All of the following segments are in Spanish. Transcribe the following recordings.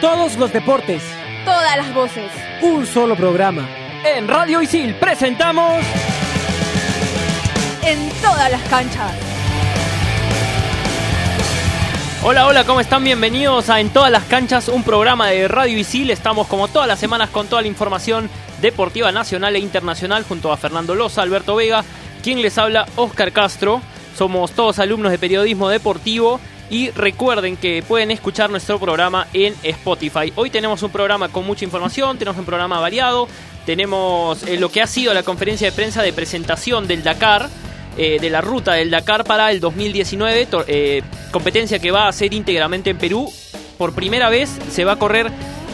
Todos los deportes. Todas las voces. Un solo programa. En Radio Isil presentamos... En todas las canchas. Hola, hola, ¿cómo están? Bienvenidos a En todas las canchas, un programa de Radio Isil. Estamos como todas las semanas con toda la información deportiva nacional e internacional junto a Fernando Loza, Alberto Vega, quien les habla, Oscar Castro. Somos todos alumnos de periodismo deportivo y recuerden que pueden escuchar nuestro programa en Spotify. Hoy tenemos un programa con mucha información, tenemos un programa variado, tenemos eh, lo que ha sido la conferencia de prensa de presentación del Dakar, eh, de la ruta del Dakar para el 2019, eh, competencia que va a ser íntegramente en Perú. Por primera vez se va a correr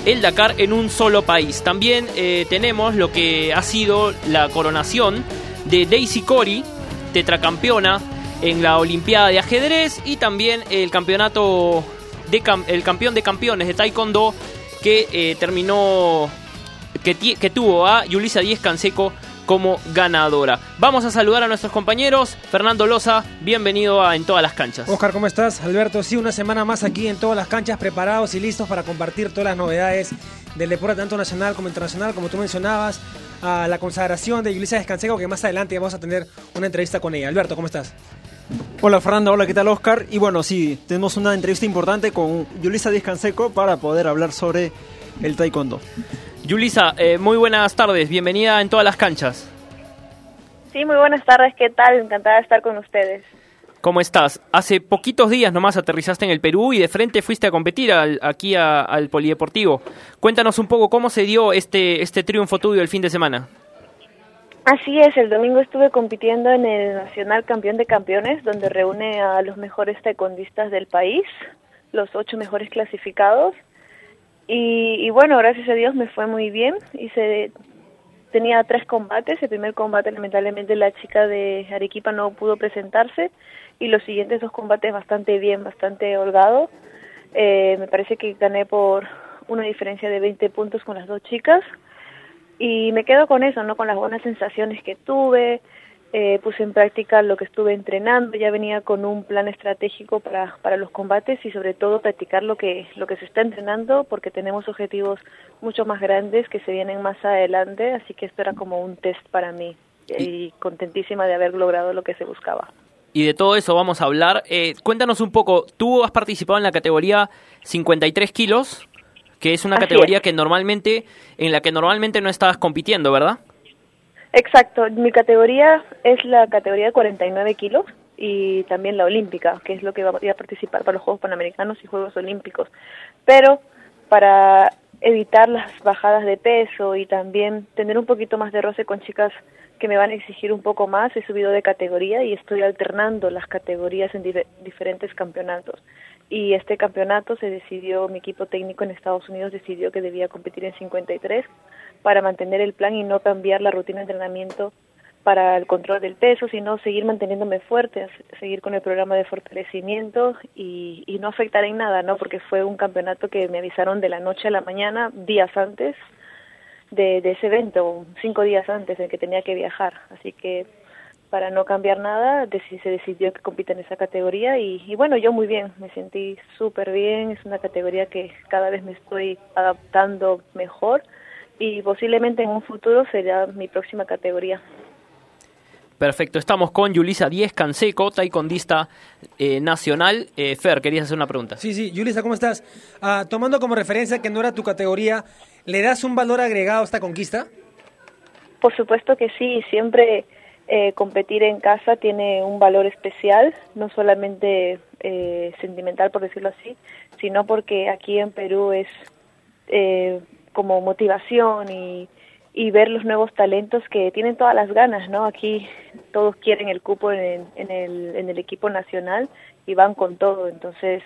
el Dakar en un solo país. También tenemos lo que ha sido la coronación de Daisy Cori, tetracampeona en la Olimpiada de Ajedrez y también el campeonato de el campeón de campeones de Taekwondo que eh, terminó que, que, tuvo a Yulisa Díez Canseco como ganadora. Vamos a saludar a nuestros compañeros. Fernando Loza, bienvenido a En Todas las Canchas. Oscar, ¿cómo estás? Alberto, sí, una semana más aquí en Todas las Canchas, preparados y listos para compartir todas las novedades del deporte tanto nacional como internacional, como tú mencionabas, a la consagración de Yulisa Descanseco, que más adelante vamos a tener una entrevista con ella. Alberto, ¿cómo estás? Hola Fernando, hola, ¿qué tal Oscar? Y bueno, sí, tenemos una entrevista importante con Yulisa Díaz Canseco para poder hablar sobre el taekwondo. Yulisa, eh, muy buenas tardes, bienvenida en todas las canchas. Sí, muy buenas tardes, ¿qué tal? Encantada de estar con ustedes. ¿Cómo estás? Hace poquitos días nomás aterrizaste en el Perú y de frente fuiste a competir aquí al Polideportivo. Cuéntanos un poco cómo se dio este, este triunfo tuyo el fin de semana. Así es, el domingo estuve compitiendo en el Nacional Campeón de Campeones, donde reúne a los mejores taekwondistas del país, los ocho mejores clasificados. Y, bueno, gracias a Dios me fue muy bien. Hice, tenía tres combates. El primer combate, lamentablemente, la chica de Arequipa no pudo presentarse. Y los siguientes dos combates bastante bien, bastante holgado. Eh, me parece que gané por una diferencia de 20 puntos con las dos chicas y me quedo con eso, ¿no? Con las buenas sensaciones que tuve, eh, puse en práctica lo que estuve entrenando, ya venía con un plan estratégico para, para los combates y sobre todo practicar lo que, lo que se está entrenando porque tenemos objetivos mucho más grandes que se vienen más adelante, así que esto era como un test para mí y, contentísima de haber logrado lo que se buscaba. Y de todo eso vamos a hablar. Eh, cuéntanos un poco, tú has participado en la categoría 53 kilos, que es una categoría que normalmente en la que normalmente no estabas compitiendo, ¿verdad? Exacto, mi categoría es la categoría de 49 kilos y también la olímpica, que es lo que va a participar para los Juegos Panamericanos y Juegos Olímpicos. Pero para evitar las bajadas de peso y también tener un poquito más de roce con chicas que me van a exigir un poco más, he subido de categoría y estoy alternando las categorías en diferentes campeonatos y este campeonato se decidió, mi equipo técnico en Estados Unidos decidió que debía competir en 53 para mantener el plan y no cambiar la rutina de entrenamiento para el control del peso, sino seguir manteniéndome fuerte, seguir con el programa de fortalecimiento y, y no afectar en nada, ¿no? Porque fue un campeonato que me avisaron de la noche a la mañana, días antes de, de ese evento, cinco días antes de que tenía que viajar. Así que para no cambiar nada, se decidió que compita en esa categoría y, bueno, yo muy bien, me sentí súper bien, es una categoría que cada vez me estoy adaptando mejor y posiblemente en un futuro será mi próxima categoría. Perfecto, estamos con Yulisa Díez Canseco, taekwondista eh, nacional. Eh, Fer, querías hacer una pregunta. Sí, sí, Yulisa, ¿cómo estás? Ah, tomando como referencia que no era tu categoría, ¿le das un valor agregado a esta conquista? Por supuesto que sí, siempre eh, competir en casa tiene un valor especial, no solamente eh, sentimental, por decirlo así, sino porque aquí en Perú es eh, como motivación y, y, ver los nuevos talentos que tienen todas las ganas, ¿no? Aquí todos quieren el cupo en, en, el, en el equipo nacional y van con todo, entonces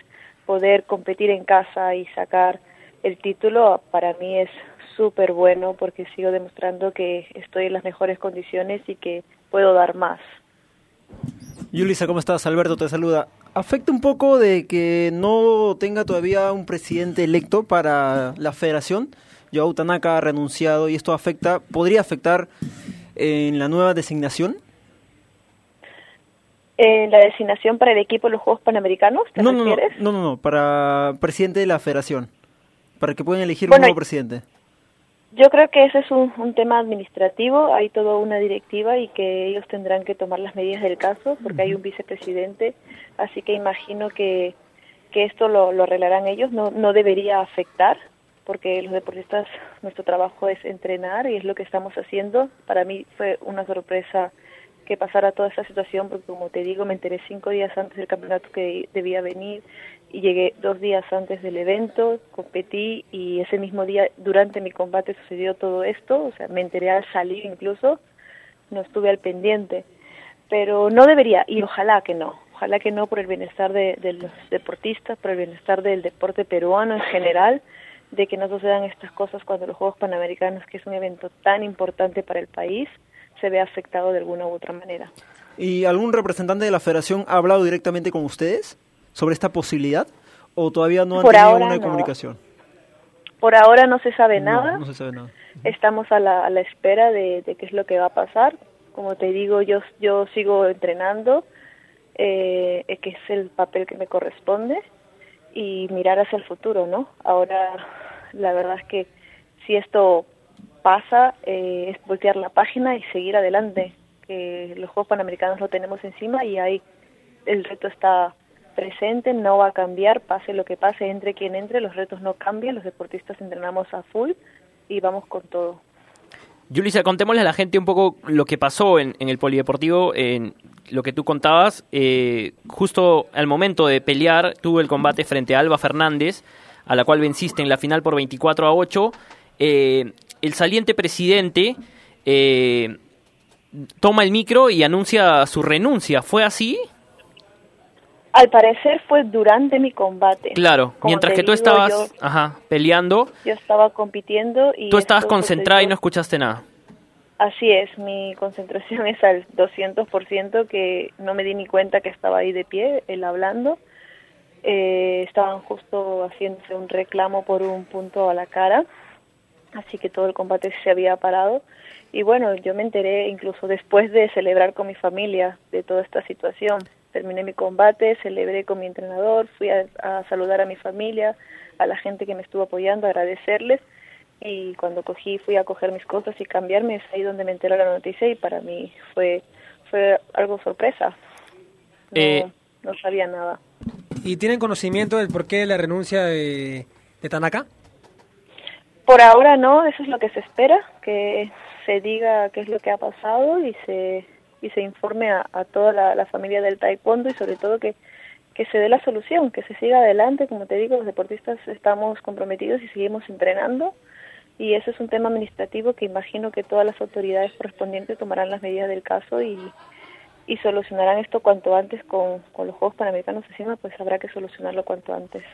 poder competir en casa y sacar el título para mí es súper bueno porque sigo demostrando que estoy en las mejores condiciones y que puedo dar más. Yulisa, ¿cómo estás? Alberto te saluda. ¿Afecta un poco de que no tenga todavía un presidente electo para la federación? Joao Tanaka ha renunciado y esto afecta, podría afectar en la nueva designación. ¿En la designación para el equipo de los Juegos Panamericanos? ¿te no, no, no, no, no, para presidente de la federación. para que puedan elegir Bueno, un nuevo presidente? Yo creo que ese es un, un tema administrativo, hay toda una directiva y que ellos tendrán que tomar las medidas del caso porque hay un vicepresidente, así que imagino que, que esto lo, lo arreglarán ellos, no, no debería afectar porque los deportistas, nuestro trabajo es entrenar y es lo que estamos haciendo. Para mí fue una sorpresa que pasara toda esta situación porque como te digo me enteré cinco días antes del campeonato que debía venir y llegué dos días antes del evento, competí y ese mismo día durante mi combate sucedió todo esto, o sea, me enteré al salir incluso, no estuve al pendiente, pero no debería y ojalá que no, ojalá que no por el bienestar de, de los deportistas, por el bienestar del deporte peruano en general, de que no sucedan estas cosas cuando los Juegos Panamericanos, que es un evento tan importante para el país, se ve afectado de alguna u otra manera. ¿Y algún representante de la federación ha hablado directamente con ustedes sobre esta posibilidad? ¿O todavía no han Por tenido una no. comunicación? Por ahora no se sabe No, nada, No, se sabe nada. estamos a la, a la espera de, de qué es lo que va a pasar. Como te digo, yo, yo sigo entrenando, eh, que es el papel que me corresponde, y mirar hacia el futuro, ¿no? Ahora, la verdad es que si esto pasa, eh, es voltear la página y seguir adelante, que los Juegos Panamericanos lo tenemos encima y ahí el reto está presente, no va a cambiar, pase lo que pase, entre quien entre, los retos no cambian, los deportistas entrenamos a full y vamos con todo. Yulisa, contémosle a la gente un poco lo que pasó en, el polideportivo, en lo que tú contabas. Eh, justo al momento de pelear, tuvo el combate frente a Alba Fernández, a la cual venciste en la final por 24 a 8. Eh, el saliente presidente eh, toma el micro y anuncia su renuncia. ¿Fue así? Al parecer fue durante mi combate. Claro, Como mientras que tú digo, estabas Yo, ajá, peleando, yo estaba compitiendo y... tú estabas concentrada y no escuchaste nada. Así es, mi concentración es al 200% que no me di ni cuenta que estaba ahí de pie, él hablando. Eh, estaban justo haciéndose un reclamo por un punto a la cara, así que todo el combate se había parado. Y bueno, yo me enteré incluso después de celebrar con mi familia de toda esta situación. Terminé mi combate, celebré con mi entrenador, fui a, a saludar a mi familia, a la gente que me estuvo apoyando, agradecerles y cuando cogí fui a coger mis cosas y cambiarme es ahí donde me enteró la noticia y para mí fue fue algo sorpresa no, Eh. no sabía nada ¿Y tienen conocimiento del porqué de la renuncia de, de Tanaka? por ahora no eso es lo que se espera que se diga qué es lo que ha pasado y se y se informe a, a toda la, familia del taekwondo y sobre todo que que se dé la solución, que se siga adelante, como te digo, los deportistas estamos comprometidos y seguimos entrenando y eso es un tema administrativo que imagino que todas las autoridades correspondientes tomarán las medidas del caso y, y solucionarán esto cuanto antes con, con los Juegos Panamericanos encima, pues habrá que solucionarlo cuanto antes.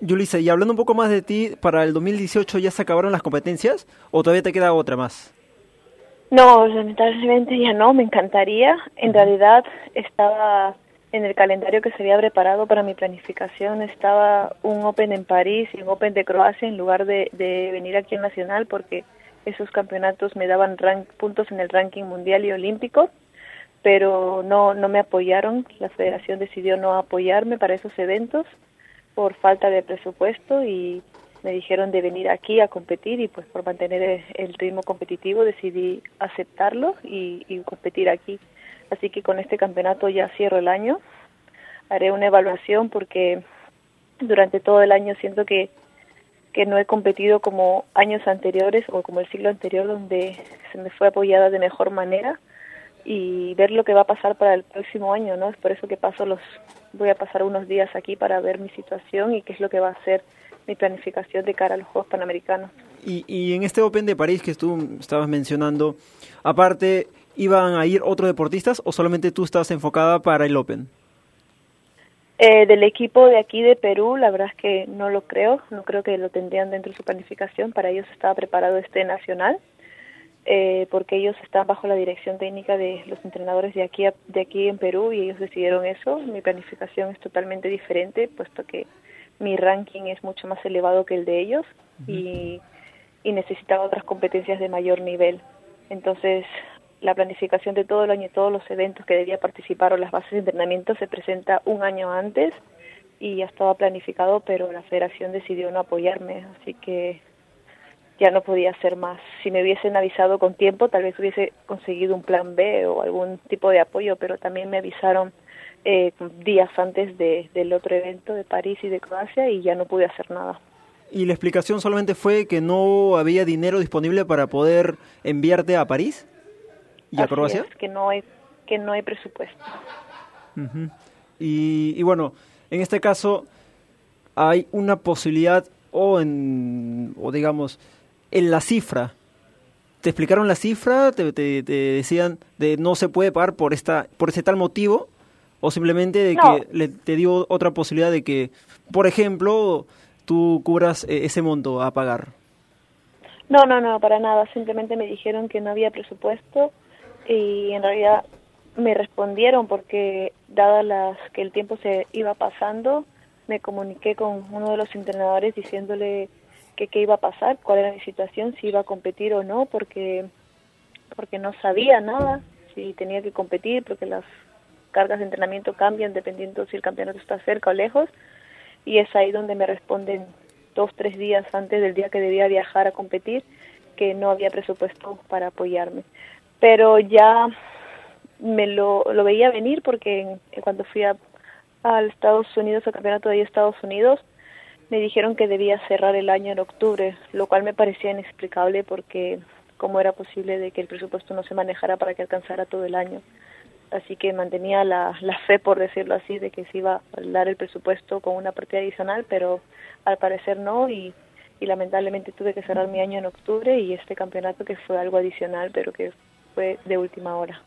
Yulisa, y hablando un poco más de ti, ¿para el 2018 ya se acabaron las competencias o todavía te queda otra más? No, lamentablemente ya no, me encantaría. En realidad estaba en el calendario que se había preparado para mi planificación, estaba un Open en París y un Open de Croacia en lugar de, de venir aquí al Nacional porque esos campeonatos me daban rank- puntos en el ranking mundial y olímpico, pero no, no me apoyaron, la federación decidió no apoyarme para esos eventos por falta de presupuesto y me dijeron de venir aquí a competir y pues por mantener el- ritmo competitivo decidí aceptarlo y, competir aquí. Así que con este campeonato ya cierro el año. Haré una evaluación porque durante todo el año siento que, que no he competido como años anteriores o como el siglo anterior donde se me fue apoyada de mejor manera y ver lo que va a pasar para el próximo año, ¿no? Es por eso que paso los voy a pasar unos días aquí para ver mi situación y qué es lo que va a ser mi planificación de cara a los Juegos Panamericanos. Y, y en este Open de París que tú estabas mencionando, aparte, ¿iban a ir otros deportistas o solamente tú estabas enfocada para el Open? Eh, del equipo de aquí de Perú, la verdad es que no lo creo, no creo que lo tendrían dentro de su planificación, para ellos estaba preparado este nacional, eh, porque ellos están bajo la dirección técnica de los entrenadores de aquí, a- de aquí en Perú y ellos decidieron eso, mi planificación es totalmente diferente, puesto que mi ranking es mucho más elevado que el de ellos y, y necesitaba otras competencias de mayor nivel. Entonces, la planificación de todo el año y todos los eventos que debía participar o las bases de entrenamiento se presenta un año antes y ya estaba planificado, pero la federación decidió no apoyarme, así que ya no podía hacer más. Si me hubiesen avisado con tiempo, tal vez hubiese conseguido un plan B o algún tipo de apoyo, pero también me avisaron eh, días antes de, del otro evento de París y de Croacia y ya no pude hacer nada. ¿Y la explicación solamente fue que no había dinero disponible para poder enviarte a París y a Croacia? es, que no hay que no hay presupuesto. Y, y bueno, en este caso hay una posibilidad o en, o digamos, en la cifra. ¿Te explicaron la cifra? ¿Te, te- te decían de no se puede pagar por esta por ese tal motivo? ¿O simplemente de No. que le, te dio otra posibilidad de que, por ejemplo, tú cubras eh, ese monto a pagar? No, no, no, para nada. Simplemente me dijeron que no había presupuesto y en realidad me respondieron porque dada las que el tiempo se iba pasando, me comuniqué con uno de los entrenadores diciéndole que qué iba a pasar, cuál era mi situación, si iba a competir o no, porque porque no sabía nada, si tenía que competir, porque las cargas de entrenamiento cambian dependiendo si el campeonato está cerca o lejos, y es ahí donde me responden dos, tres días antes del día que debía viajar a competir, que no había presupuesto para apoyarme. Pero ya me lo, lo veía venir porque en- cuando fui a, al Estados Unidos, al campeonato de Estados Unidos, me dijeron que debía cerrar el año en octubre, lo cual me parecía inexplicable porque cómo era posible de que el presupuesto no se manejara para que alcanzara todo el año. Así que mantenía la, fe, por decirlo así, de que se iba a dar el presupuesto con una partida adicional, pero al parecer no y, y lamentablemente tuve que cerrar mi año en octubre y este campeonato que fue algo adicional, pero que fue de última hora.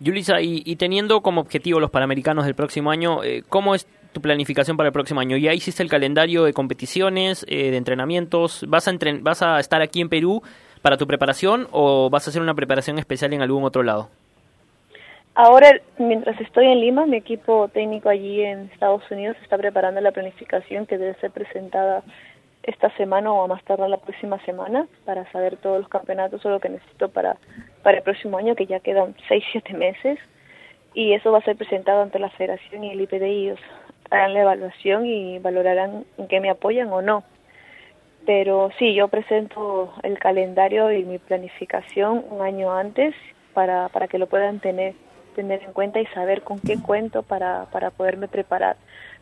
Yulisa, y, y teniendo como objetivo los Panamericanos del próximo año, eh, ¿cómo es tu planificación para el próximo año? ¿Ya hiciste el calendario de competiciones, eh, de entrenamientos? ¿Vas a, entren- ¿Vas a estar aquí en Perú para tu preparación o vas a hacer una preparación especial en algún otro lado? Ahora, mientras estoy en Lima, mi equipo técnico allí en Estados Unidos está preparando la planificación que debe ser presentada esta semana o a más tardar la próxima semana para saber todos los campeonatos o lo que necesito para, para el próximo año, que ya quedan 6, 7 meses. Y eso va a ser presentado ante la federación y el IPD y ellos harán la evaluación y valorarán en qué me apoyan o no. Pero sí, yo presento el calendario y mi planificación un año antes para, para que lo puedan tener tener en cuenta y saber con qué cuento para, para poderme preparar.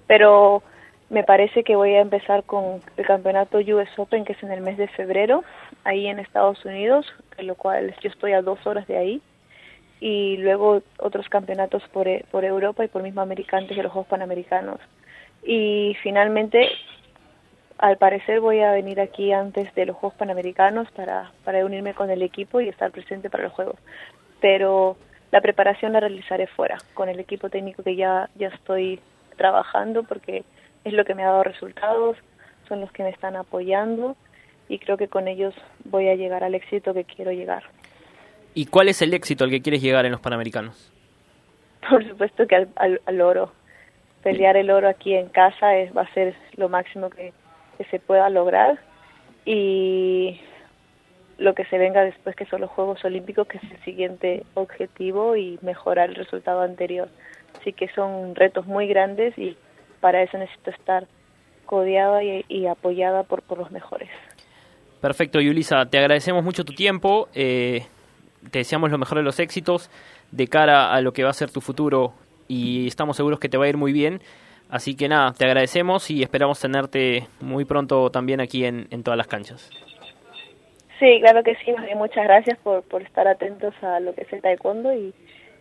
Pero me parece que voy a empezar con el campeonato US Open, que es en el mes de febrero, ahí en Estados Unidos, en lo cual yo estoy a dos horas de ahí. Y luego otros campeonatos por, e- por Europa y por mismo América antes de los Juegos Panamericanos. Y finalmente, al parecer voy a venir aquí antes de los Juegos Panamericanos para, para unirme con el equipo y estar presente para los Juegos. Pero la preparación la realizaré fuera, con el equipo técnico que ya, ya estoy trabajando porque es lo que me ha dado resultados, son los que me están apoyando y creo que con ellos voy a llegar al éxito que quiero llegar. ¿Y cuál es el éxito al que quieres llegar en los Panamericanos? Por supuesto que al, al, al oro, pelear el oro aquí en casa es, va a ser lo máximo que, que se pueda lograr y lo que se venga después que son los Juegos Olímpicos, que es el siguiente objetivo y mejorar el resultado anterior. Así que son retos muy grandes y para eso necesito estar codeada y, apoyada por, por los mejores. Perfecto, Yulisa, te agradecemos mucho tu tiempo, eh, te deseamos lo mejor de los éxitos de cara a lo que va a ser tu futuro y estamos seguros que te va a ir muy bien. Así que nada, te agradecemos y esperamos tenerte muy pronto también aquí en, en todas las canchas. Sí, claro que sí. más bien Muchas gracias por, por estar atentos a lo que es el taekwondo y,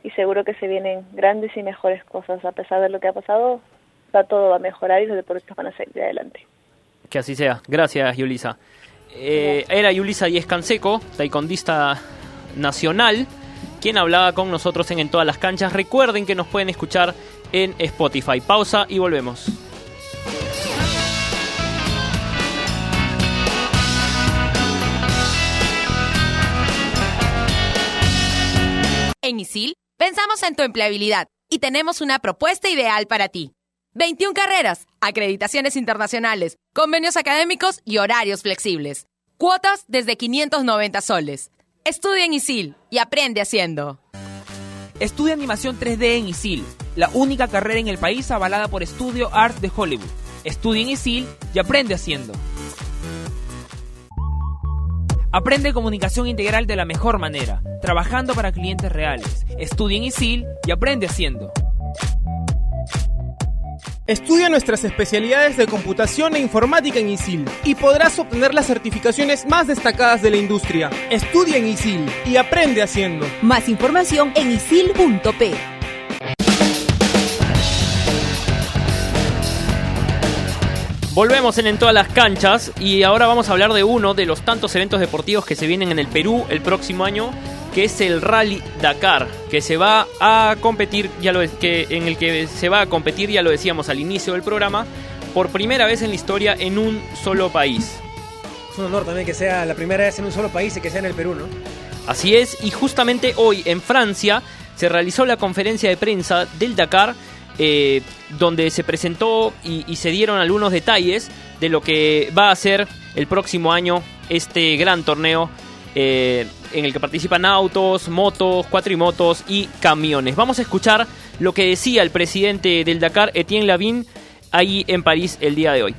y seguro que se vienen grandes y mejores cosas. A pesar de lo que ha pasado, va todo va a mejorar y los deportistas van a seguir adelante. Que así sea. Gracias, Yulisa. Eh, era Yulisa Díez Canseco, taekwondista nacional, quien hablaba con nosotros en En Todas las Canchas. Recuerden que nos pueden escuchar en Spotify. Pausa y volvemos. En ISIL pensamos en tu empleabilidad y tenemos una propuesta ideal para ti. 21 carreras, acreditaciones internacionales, convenios académicos y horarios flexibles. Cuotas desde 590 soles. Estudia en ISIL y aprende haciendo. Estudia animación 3D en ISIL, la única carrera en el país avalada por Studio Art de Hollywood. Estudia en ISIL y aprende haciendo. Aprende comunicación integral de la mejor manera, trabajando para clientes reales. Estudia en ISIL y aprende haciendo. Estudia nuestras especialidades de computación e informática en ISIL y podrás obtener las certificaciones más destacadas de la industria. Estudia en ISIL y aprende haciendo. Más información en isil.p. Volvemos en, en todas las canchas y ahora vamos a hablar de uno de los tantos eventos deportivos que se vienen en el Perú el próximo año, que es el Rally Dakar, que se va a competir, ya lo que en el que se va a competir, ya lo decíamos al inicio del programa, por primera vez en la historia en un solo país. Es un honor también que sea la primera vez en un solo país y que sea en el Perú, ¿no? Así es, y justamente hoy en Francia se realizó la conferencia de prensa del Dakar, eh, donde se presentó y, se dieron algunos detalles de lo que va a ser el próximo año este gran torneo eh, en el que participan autos, motos, cuatrimotos y camiones. Vamos a escuchar lo que decía el presidente del Dakar, Etienne Lavín, ahí en París el día de hoy.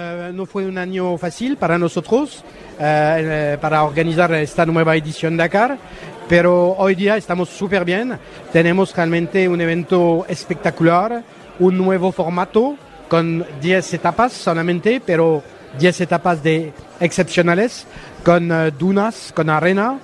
Uh, no fue un año fácil para nosotros eh, para organizar esta nueva edición Dakar, pero hoy día estamos súper bien. Tenemos realmente un evento espectacular, un nuevo formato con 10 etapas solamente, pero 10 etapas de excepcionales, con uh, dunas, con arena.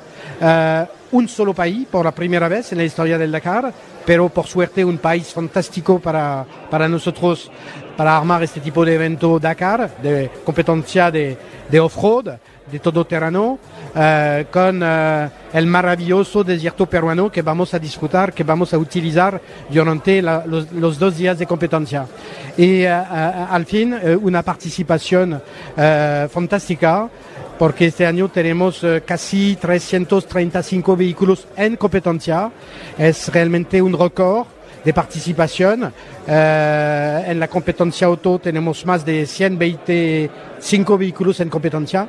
un solo país por la primera vez en la historia del Dakar, pero por suerte un país fantástico para, para nosotros para armar este tipo de evento Dakar, de competencia de, de off-road, de todoterreno, uh, con uh, el maravilloso desierto peruano que vamos a disfrutar, que vamos a utilizar durante los, dos días de competencia. Y uh, al fin, una participación fantástica porque este año tenemos uh, casi 335 vehículos en competencia. Es realmente un récord de participación. Uh, en la competencia auto tenemos más de 125 vehículos en competencia.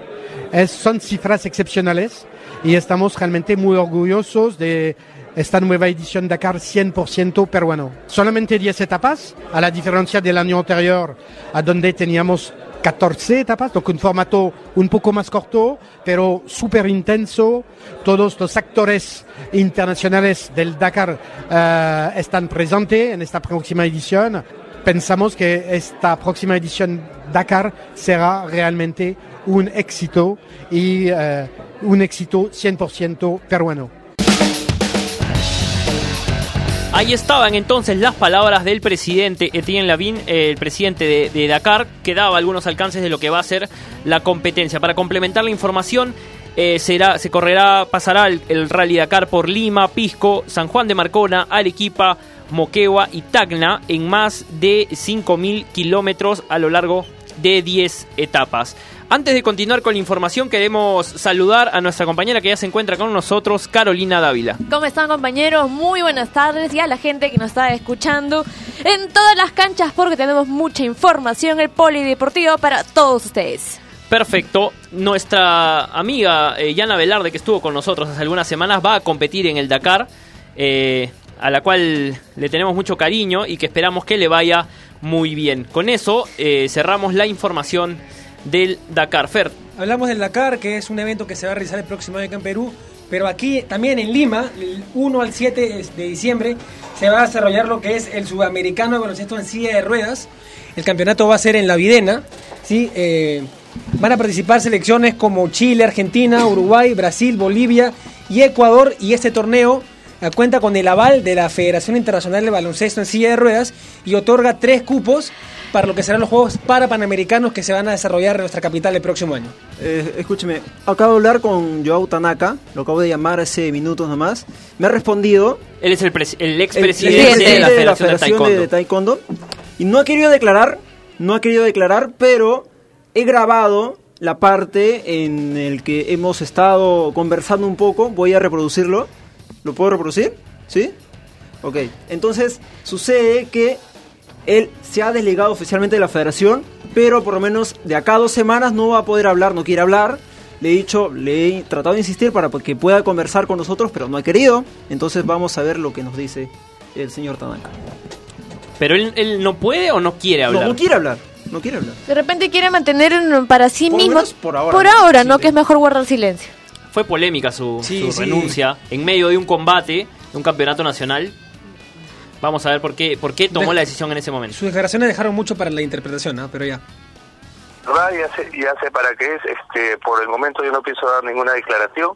Son cifras excepcionales y estamos realmente muy orgullosos de esta nueva edición Dakar 100% peruano. Solamente 10 etapas, a la diferencia del año anterior, a donde teníamos 14 etapas, un formato un poco más corto, pero súper intenso. Todos los actores internacionales del Dakar uh, están presentes en esta próxima edición. Pensamos que esta próxima edición Dakar será realmente un éxito y uh, un éxito 100% peruano. Ahí estaban entonces las palabras del presidente Etienne Lavín, el presidente de, de, Dakar, que daba algunos alcances de lo que va a ser la competencia. Para complementar la información, eh, será, se correrá, pasará el, el, Rally Dakar por Lima, Pisco, San Juan de Marcona, Arequipa, Moquegua y Tacna en más de 5.000 kilómetros a lo largo de 10 etapas. Antes de continuar con la información, queremos saludar a nuestra compañera que ya se encuentra con nosotros, Carolina Dávila. ¿Cómo están compañeros? Muy buenas tardes y a la gente que nos está escuchando en todas las canchas porque tenemos mucha información, el polideportivo para todos ustedes. Perfecto. Nuestra amiga eh, Yana Velarde, que estuvo con nosotros hace algunas semanas, va a competir en el Dakar, eh, a la cual le tenemos mucho cariño y que esperamos que le vaya muy bien. Con eso eh, cerramos la información del Dakar. Fer. Hablamos del Dakar, que es un evento que se va a realizar el próximo año acá en Perú, pero aquí también en Lima, el 1 al 7 de diciembre, se va a desarrollar lo que es el sudamericano de baloncesto en silla de ruedas. El campeonato va a ser en La Videna, ¿sí? Eh, van a participar selecciones como Chile, Argentina, Uruguay, Brasil, Bolivia y Ecuador, y este torneo cuenta con el aval de la Federación Internacional de Baloncesto en silla de ruedas y otorga tres cupos para lo que serán los Juegos para Panamericanos que se van a desarrollar en nuestra capital el próximo año. Eh, escúcheme, acabo de hablar con Joao Tanaka, lo acabo de llamar hace minutos nomás. Me ha respondido. Él es el, el expresidente de la Federación, de, la Federación de, Taekwondo. de, Taekwondo. Y no ha querido declarar, no ha querido declarar, pero he grabado la parte en el que hemos estado conversando un poco. Voy a reproducirlo. ¿Lo puedo reproducir? ¿Sí? Ok. Entonces, sucede que él se ha desligado oficialmente de la federación, pero por lo menos de acá a dos semanas no va a poder hablar, no quiere hablar. Le he dicho, le he tratado de insistir para que pueda conversar con nosotros, pero no ha querido. Entonces vamos a ver lo que nos dice el señor Tanaka. Pero él, él no puede o no quiere hablar. No, no quiere hablar. No quiere hablar. De repente quiere mantener en- para sí Por mismo. menos por ahora, Por ¿no? ahora, Sí, ¿no? sí. Que es mejor guardar silencio. Fue polémica su, Sí, su sí. renuncia en medio de un combate, de un campeonato nacional. Vamos a ver por qué, por qué tomó De- la decisión en ese momento. Sus declaraciones dejaron mucho para la interpretación, ¿no? Pero ya. verdad ya sé, ya sé para qué es. Este, por el momento yo no pienso dar ninguna declaración.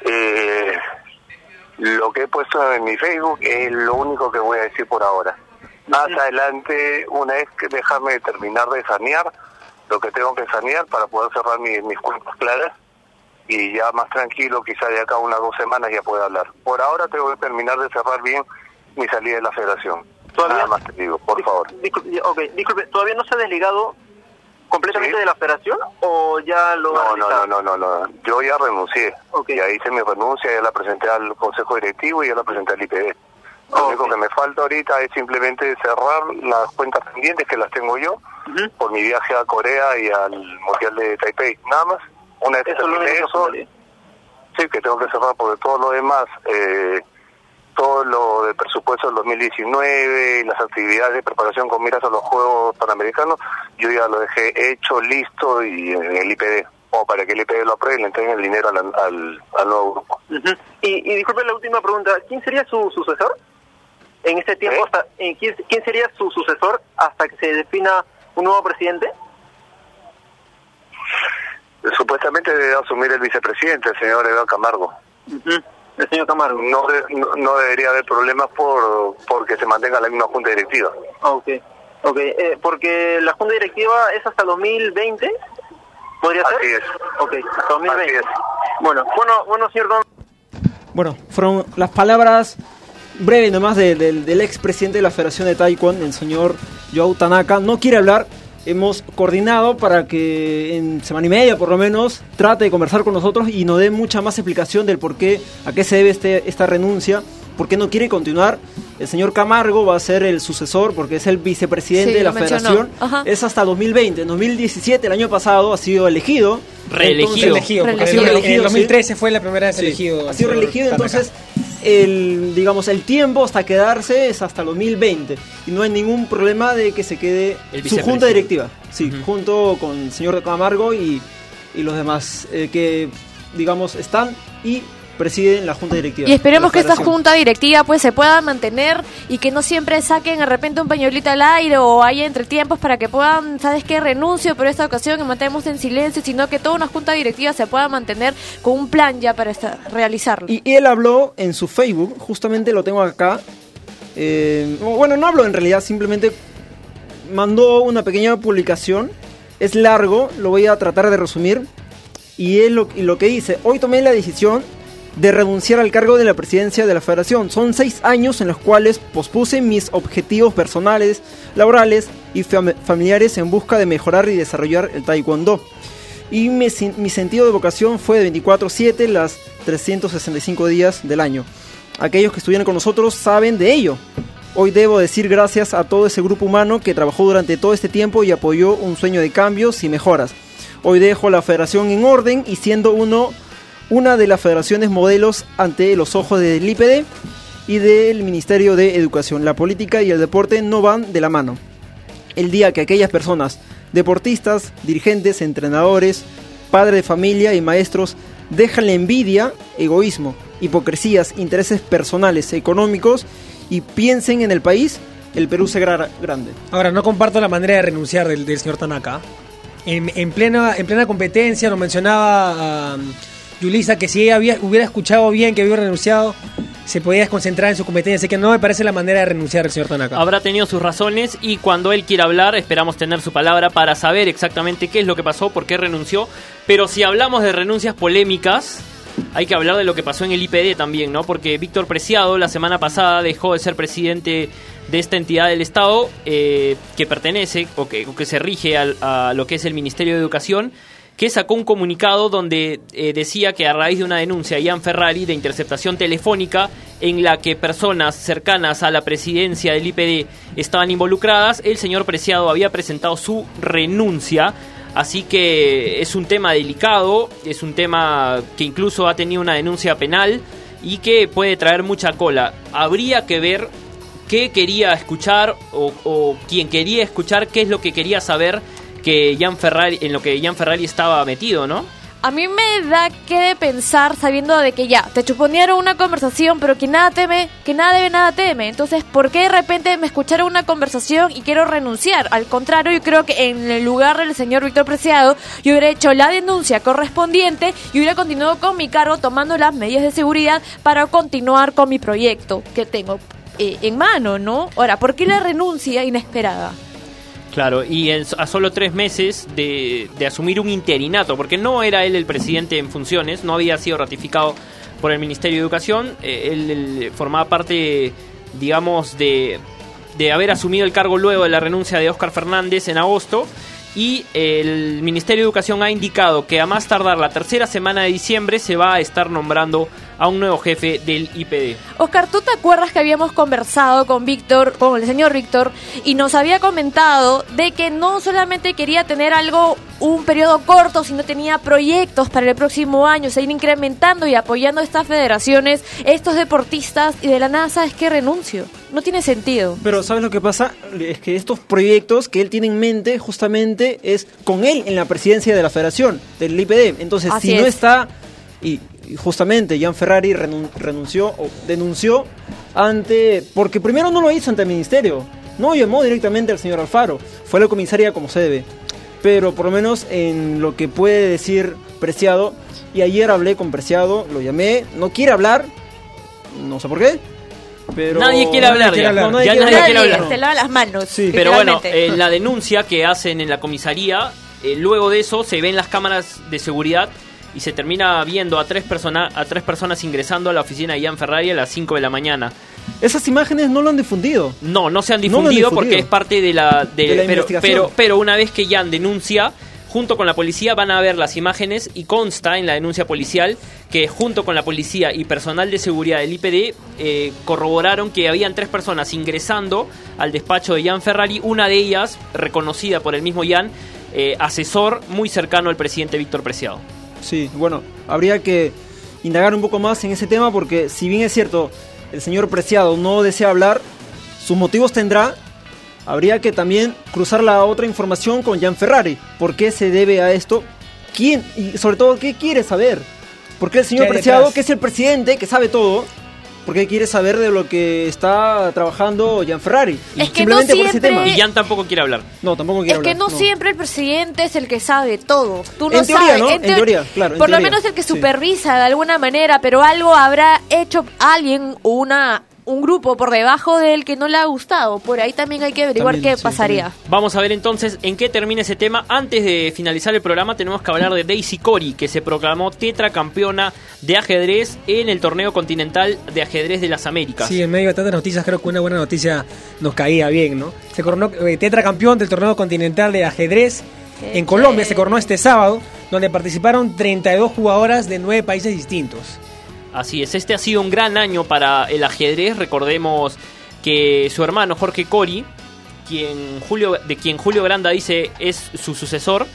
Eh, lo que he puesto en mi Facebook es lo único que voy a decir por ahora. Más adelante, una vez que déjame terminar de sanear lo que tengo que sanear para poder cerrar mi- mis cuentas claras y ya más tranquilo, quizá de acá unas dos semanas ya pueda hablar. Por ahora tengo que terminar de cerrar bien mi salida de la federación. Nada más te digo, por favor. Disculpe, disculpe, ¿todavía no se ha desligado completamente Sí. de la federación o ya lo No, no, no, no, no, no. Yo ya renuncié. Ya hice mi renuncia, ya la presenté al Consejo Directivo y ya la presenté al IPD. Lo único que me falta ahorita es simplemente cerrar las cuentas pendientes que las tengo yo por mi viaje a Corea y al Mundial de Taipei. Nada más. Una vez Eso que eso, sí, que tengo que cerrar porque todo lo demás, eh, todo lo del presupuesto del 2019 y las actividades de preparación con miras a los Juegos Panamericanos, yo ya lo dejé hecho, listo y en el IPD. O para que el IPD lo apruebe y le entreguen el dinero al, al, al nuevo grupo. Y, y disculpe la última pregunta, ¿quién sería su sucesor? En este tiempo, hasta, eh, ¿quién, quién sería su sucesor hasta que se defina un nuevo presidente? Supuestamente debe asumir el vicepresidente, el señor Eduardo Camargo. El señor Camargo. No, de- no, no debería haber problemas por porque se mantenga la misma junta directiva. Ah, Ok, ok, eh, porque la junta directiva es hasta 2020, ¿podría ser? Así es. Ok, hasta 2020. Bueno, bueno, bueno, señor Don. Bueno, fueron las palabras breves nomás de- del- del expresidente de la Federación de Taekwondo, el señor Joao Tanaka. No quiere hablar. Hemos coordinado para que en semana y media, por lo menos, trate de conversar con nosotros y nos dé mucha más explicación del por qué, a qué se debe este, esta renuncia, por qué no quiere continuar. El señor Camargo va a ser el sucesor porque es el vicepresidente Sí, de la. Federación. Ajá. Es hasta 2020. En 2017, el año pasado, ha sido elegido. Reelegido. Reelegido, porque Ha sido el- en el reelegido, sí. 2013 fue la primera vez Sí, elegido. Ha sido reelegido, entonces el digamos el tiempo hasta quedarse es hasta 2020 y no hay ningún problema de que se quede El su junta directiva, sí, junto con el señor Camargo y, y los demás eh, que digamos están y presiden la junta directiva. Y esperemos que esta junta directiva pues se pueda mantener y que no siempre saquen de repente un pañuelito al aire o haya entretiempos para que puedan, ¿sabes qué? Renuncio por esta ocasión y mantenemos en silencio, sino que toda una junta directiva se pueda mantener con un plan ya para realizarlo. Y, y él habló en su Facebook, justamente lo tengo acá. eh, bueno, no habló en realidad, simplemente mandó una pequeña publicación. Es largo, lo voy a tratar de resumir. Y es lo, y lo que dice, hoy tomé la decisión de renunciar al cargo de la presidencia de la federación. Son seis años en los cuales pospuse mis objetivos personales, laborales y fam- familiares en busca de mejorar y desarrollar el taekwondo. Y mi, mi sentido de vocación fue de 24/7 las 365 días del año. Aquellos que estuvieron con nosotros saben de ello. Hoy debo decir gracias a todo ese grupo humano que trabajó durante todo este tiempo y apoyó un sueño de cambios y mejoras. Hoy dejo la federación en orden y siendo uno una de las federaciones modelos ante los ojos del IPD y del Ministerio de Educación. La política y el deporte no van de la mano. El día que aquellas personas, deportistas, dirigentes, entrenadores, padres de familia y maestros, dejan la envidia, egoísmo, hipocresías, intereses personales, económicos y piensen en el país, el Perú será grande. Ahora, no comparto la manera de renunciar del, señor Tanaka. En, en plena, en plena competencia, lo mencionaba Yulisa, que si ella había- hubiera escuchado bien que había renunciado, se podía desconcentrar en su competencia. Así que no me parece la manera de renunciar del señor Tanaka. Habrá tenido sus razones y cuando él quiera hablar esperamos tener su palabra para saber exactamente qué es lo que pasó, por qué renunció. Pero si hablamos de renuncias polémicas, hay que hablar de lo que pasó en el IPD también, ¿no? Porque Víctor Preciado la semana pasada dejó de ser presidente de esta entidad del Estado eh, que pertenece o que, o que se rige al- a lo que es el Ministerio de Educación que sacó un comunicado donde eh, decía que a raíz de una denuncia de Ian Ferrari de interceptación telefónica en la que personas cercanas a la presidencia del IPD estaban involucradas, el señor Preciado había presentado su renuncia Así que es un tema delicado, es un tema que incluso ha tenido una denuncia penal y que puede traer mucha cola. Habría que ver qué quería escuchar o, o quien quería escuchar qué es lo que quería saber que Jan Ferrari, en lo que Jan Ferrari estaba metido, ¿no? A mí me da que pensar sabiendo de que ya, te chuponearon una conversación, pero que nada teme, que nada debe, nada teme. Entonces, ¿por qué de repente me escucharon una conversación y quiero renunciar? Al contrario, yo creo que en el lugar del señor Víctor Preciado, yo hubiera hecho la denuncia correspondiente y hubiera continuado con mi cargo tomando las medidas de seguridad para continuar con mi proyecto que tengo eh, en mano, ¿no? Ahora, ¿por qué la renuncia inesperada? Claro, y en- a solo tres meses de, de asumir un interinato, porque no era él el presidente en funciones, no había sido ratificado por el Ministerio de Educación, eh, él, formaba parte, digamos, de, de haber asumido el cargo luego de la renuncia de Óscar Fernández en agosto, y el Ministerio de Educación ha indicado que a más tardar la tercera semana de diciembre se va a estar nombrando a un nuevo jefe del IPD. Oscar, ¿tú te acuerdas que habíamos conversado con Víctor, con el señor Víctor, y nos había comentado de que no solamente quería tener algo, un periodo corto, sino tenía proyectos para el próximo año, seguir incrementando y apoyando a estas federaciones, estos deportistas, y de la nada, ¿sabes qué? Renuncio. No tiene sentido. Pero ¿sabes lo que pasa? Es que estos proyectos que él tiene en mente justamente es con él en la presidencia de la federación, del IPD. Entonces, Así si no es. está, y, justamente Jan Ferrari renun- renunció o denunció ante, porque primero no lo hizo ante el ministerio, no llamó directamente al señor Alfaro, fue a la comisaría como se debe. Pero por lo menos en lo que puede decir Preciado, y ayer hablé con Preciado, lo llamé, no quiere hablar, no sé por qué. Pero Nadie quiere hablar, ya. No, Ya nadie quiere hablar. Se lava las manos. Pero bueno, en la denuncia que hacen en la comisaría, eh, luego de eso se ven las cámaras de seguridad y se termina viendo a tres, persona, a tres personas ingresando a la oficina de Jan Ferrari a las 5 de la mañana. Esas imágenes no lo han difundido. No, no se han No lo han difundido, difundido. porque es parte de la, de- De la pero, investigación. pero, pero una vez que Jan denuncia, junto con la policía van a ver las imágenes y consta en la denuncia policial que junto con la policía y personal de seguridad del IPD eh, corroboraron que habían tres personas ingresando al despacho de Jan Ferrari, una de ellas reconocida por el mismo Jan, eh, asesor muy cercano al presidente Víctor Preciado. Sí, bueno, habría que indagar un poco más en ese tema porque si bien es cierto, el señor Preciado no desea hablar, sus motivos tendrá, habría que también cruzar la otra información con Jan Ferrari. ¿Por qué se debe a esto? ¿Quién? Y sobre todo, ¿qué quiere saber? ¿Por qué el señor ¿Qué hay Preciado, detrás? que es el presidente, que sabe todo, por qué quiere saber de lo que está trabajando Jan Ferrari? Es que Simplemente no por ese tema. Y Jan tampoco quiere hablar. No, tampoco Es quiere que hablar, no, siempre el presidente es el que sabe todo. Tú no En teoría, sabes. ¿no? En teo- teoría, claro, en Por lo menos el que sí. supervisa de alguna manera, pero algo habrá hecho alguien o una un grupo por debajo de él que no le ha gustado. Por ahí también hay que averiguar También, qué sí, pasaría. Vamos a ver entonces en qué termina ese tema. Antes de finalizar el programa tenemos que hablar de Daisy Cori, que se proclamó tetracampeona de ajedrez en el torneo continental de ajedrez de las Américas. Sí, en medio de tantas noticias, creo que una buena noticia nos caía bien, ¿no? Se coronó eh, tetracampeón del torneo continental de ajedrez Qué en Colombia, se coronó este sábado, donde participaron 32 jugadoras de 9 países distintos. Así es, este ha sido un gran año para el ajedrez. Recordemos que su hermano Jorge Cori, quien Julio, de quien Julio Granda dice es su sucesor,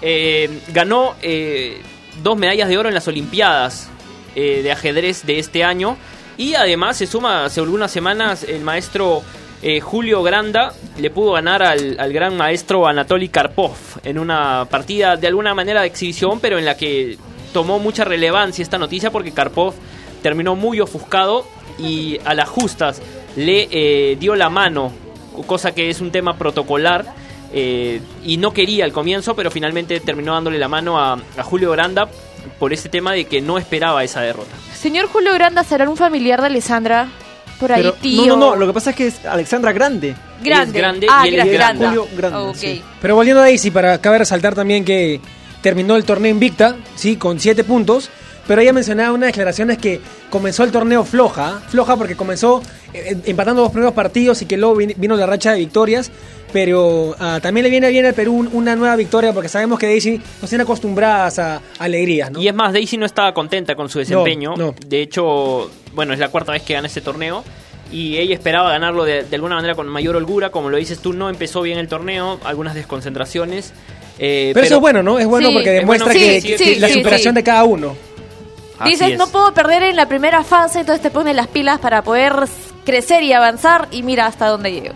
eh, ganó eh, dos medallas de oro en las Olimpiadas eh, de ajedrez de este año. Y además se suma hace algunas semanas el maestro Julio Granda le pudo ganar al gran maestro Anatoly Karpov en una partida de alguna manera de exhibición, pero en la que tomó mucha relevancia esta noticia porque Karpov terminó muy ofuscado y a las justas le eh, dio la mano, cosa que es un tema protocolar. eh, y no quería al comienzo, pero finalmente terminó dándole la mano a, a Julio Granda por ese tema de que no esperaba esa derrota. Señor Julio Granda, ¿será un familiar de Alessandra? Por ahí, Pero- tío. No, no, no, lo que pasa es que es Alexandra Grande. Grande. Es grande ah, y él es gra- grande. Granda. Julio Granda, Ok. sí. Pero volviendo a Daisy, para cabe resaltar también que terminó el torneo invicta, sí, con 7 puntos. Pero ella mencionaba unas declaraciones que comenzó el torneo floja, floja porque comenzó eh, empatando los primeros partidos y que luego vin- vino la racha de victorias. Pero ah, también le viene bien al Perú un- una nueva victoria porque sabemos que Daisy nos tiene acostumbradas a alegrías, ¿no? Y es más, Daisy no estaba contenta con su desempeño. no. De hecho, bueno, es la cuarta vez que gana este torneo. Y ella esperaba ganarlo de, de alguna manera con mayor holgura. Como lo dices tú, no empezó bien el torneo, algunas desconcentraciones. Eh, Pero, eso es bueno, ¿no? Es bueno Sí. porque Es demuestra bueno, que, sí, que- sí, que sí, la superación sí. de cada uno. Así Dices, es. no puedo perder en la primera fase, entonces te pone las pilas para poder crecer y avanzar y mira hasta dónde llego.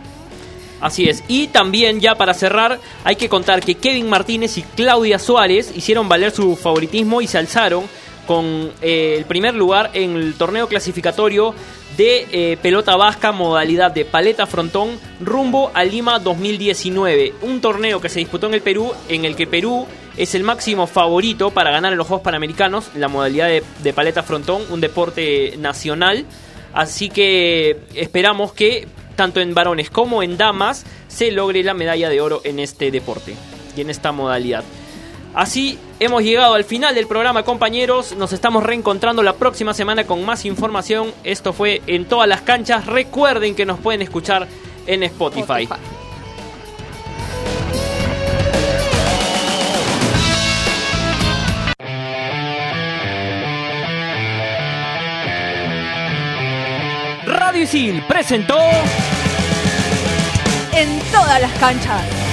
Así es. Y también, ya para cerrar, hay que contar que Kevin Martínez y Claudia Suárez hicieron valer su favoritismo y se alzaron con eh, el primer lugar en el torneo clasificatorio de eh, pelota vasca modalidad de paleta frontón rumbo a Lima 2019. Un torneo que se disputó en el Perú, en el que Perú es el máximo favorito para ganar en los Juegos Panamericanos, la modalidad de, de paleta frontón, un deporte nacional. Así que esperamos que tanto en varones como en damas se logre la medalla de oro en este deporte y en esta modalidad. Así hemos llegado al final del programa, compañeros. Nos estamos reencontrando la próxima semana con más información. Esto fue en todas las canchas. Recuerden que nos pueden escuchar en Spotify. Radio Isil presentó En todas las canchas.